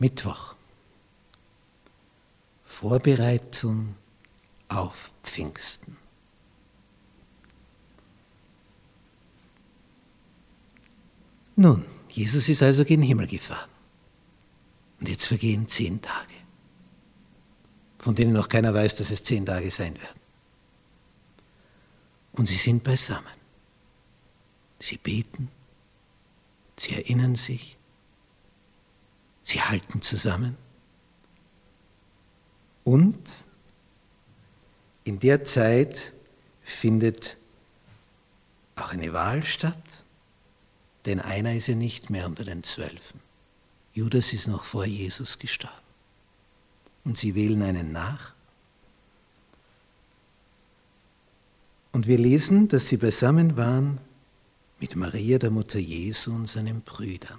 Mittwoch. Vorbereitung auf Pfingsten. Nun, Jesus ist also gen Himmel gefahren. Und jetzt vergehen zehn Tage, von denen noch keiner weiß, dass es zehn Tage sein werden. Und sie sind beisammen. Sie beten, sie erinnern sich, sie halten zusammen. Und in der Zeit findet auch eine Wahl statt, denn einer ist ja nicht mehr unter den Zwölfen. Judas ist noch vor Jesus gestorben. Und sie wählen einen nach. Und wir lesen, dass sie beisammen waren mit Maria, der Mutter Jesu und seinen Brüdern.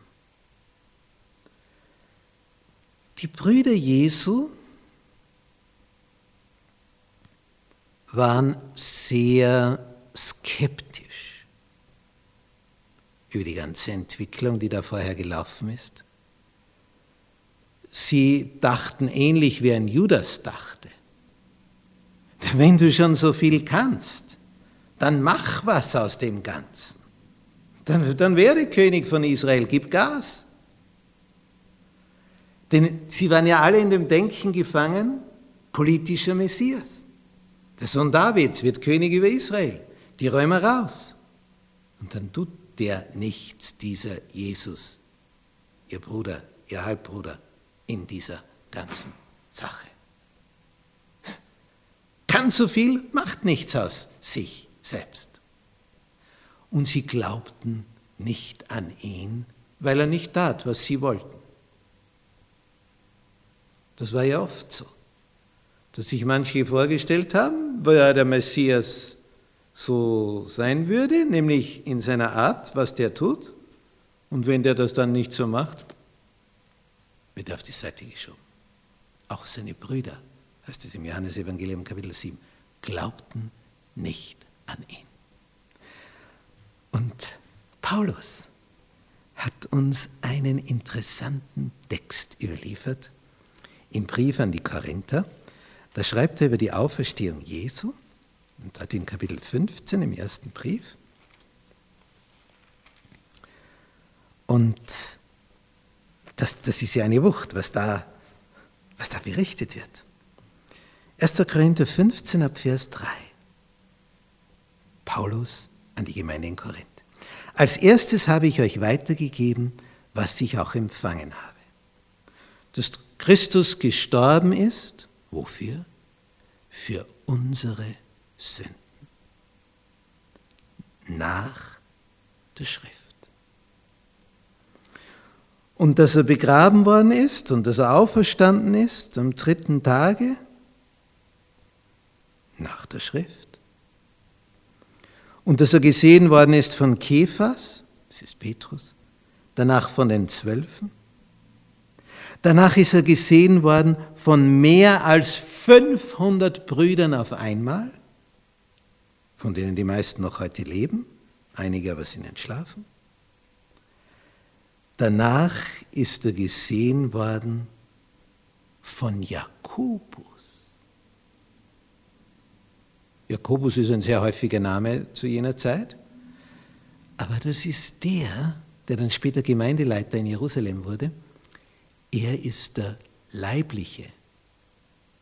Die Brüder Jesu waren sehr skeptisch über die ganze Entwicklung, die da vorher gelaufen ist. Sie dachten ähnlich wie ein Judas dachte. Wenn du schon so viel kannst, dann mach was aus dem Ganzen. Dann, dann werde König von Israel, gib Gas. Denn sie waren ja alle in dem Denken gefangen, politischer Messias. Der Sohn Davids wird König über Israel, die Römer raus. Und dann tut der nichts, dieser Jesus, ihr Bruder, ihr Halbbruder, in dieser ganzen Sache. Kann so viel, macht nichts aus sich selbst. Und sie glaubten nicht an ihn, weil er nicht tat, was sie wollten. Das war ja oft so dass sich manche vorgestellt haben, weil der Messias so sein würde, nämlich in seiner Art, was der tut. Und wenn der das dann nicht so macht, wird er auf die Seite geschoben. Auch seine Brüder, heißt es im Johannesevangelium Kapitel 7, glaubten nicht an ihn. Und Paulus hat uns einen interessanten Text überliefert im Brief an die Korinther. Da schreibt er über die Auferstehung Jesu und hat in Kapitel 15 im ersten Brief. Und das, das ist ja eine Wucht, was da, was da berichtet wird. 1. Korinther 15 ab Vers 3. Paulus an die Gemeinde in Korinth. Als erstes habe ich euch weitergegeben, was ich auch empfangen habe. Dass Christus gestorben ist Wofür? Für unsere Sünden. Nach der Schrift. Und dass er begraben worden ist und dass er auferstanden ist am dritten Tage nach der Schrift. Und dass er gesehen worden ist von Kephas, das ist Petrus, danach von den Zwölfen Danach ist er gesehen worden von mehr als 500 Brüdern auf einmal, von denen die meisten noch heute leben, einige aber sind entschlafen. Danach ist er gesehen worden von Jakobus. Jakobus ist ein sehr häufiger Name zu jener Zeit, aber das ist der, der dann später Gemeindeleiter in Jerusalem wurde er ist der leibliche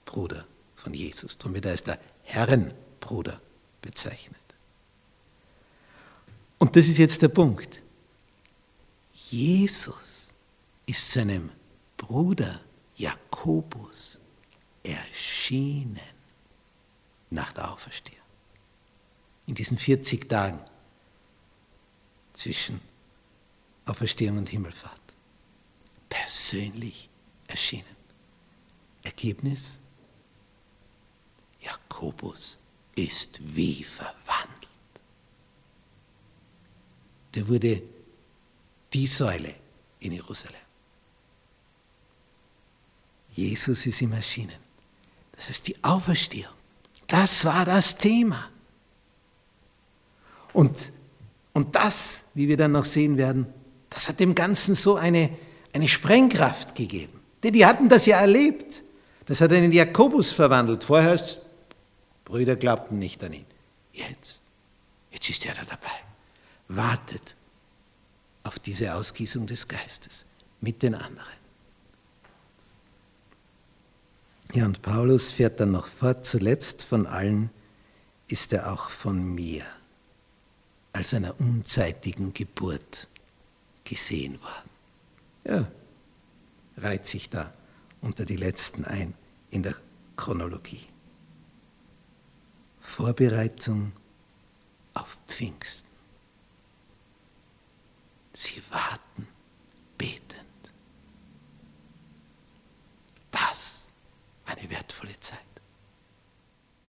Bruder von Jesus. Darum wird er als der Herrenbruder bezeichnet. Und das ist jetzt der Punkt. Jesus ist seinem Bruder Jakobus erschienen nach der Auferstehung. In diesen 40 Tagen zwischen Auferstehung und Himmelfahrt persönlich erschienen. Ergebnis? Jakobus ist wie verwandelt. Der wurde die Säule in Jerusalem. Jesus ist ihm erschienen. Das ist die Auferstehung. Das war das Thema. Und, und das, wie wir dann noch sehen werden, das hat dem Ganzen so eine eine Sprengkraft gegeben. Denn die hatten das ja erlebt. Das hat einen Jakobus verwandelt. Vorher Brüder glaubten nicht an ihn. Jetzt, jetzt ist er da dabei. Wartet auf diese Ausgießung des Geistes mit den anderen. Ja, und Paulus fährt dann noch fort, zuletzt von allen ist er auch von mir als einer unzeitigen Geburt gesehen worden. Ja, reiht sich da unter die letzten ein in der Chronologie. Vorbereitung auf Pfingsten. Sie warten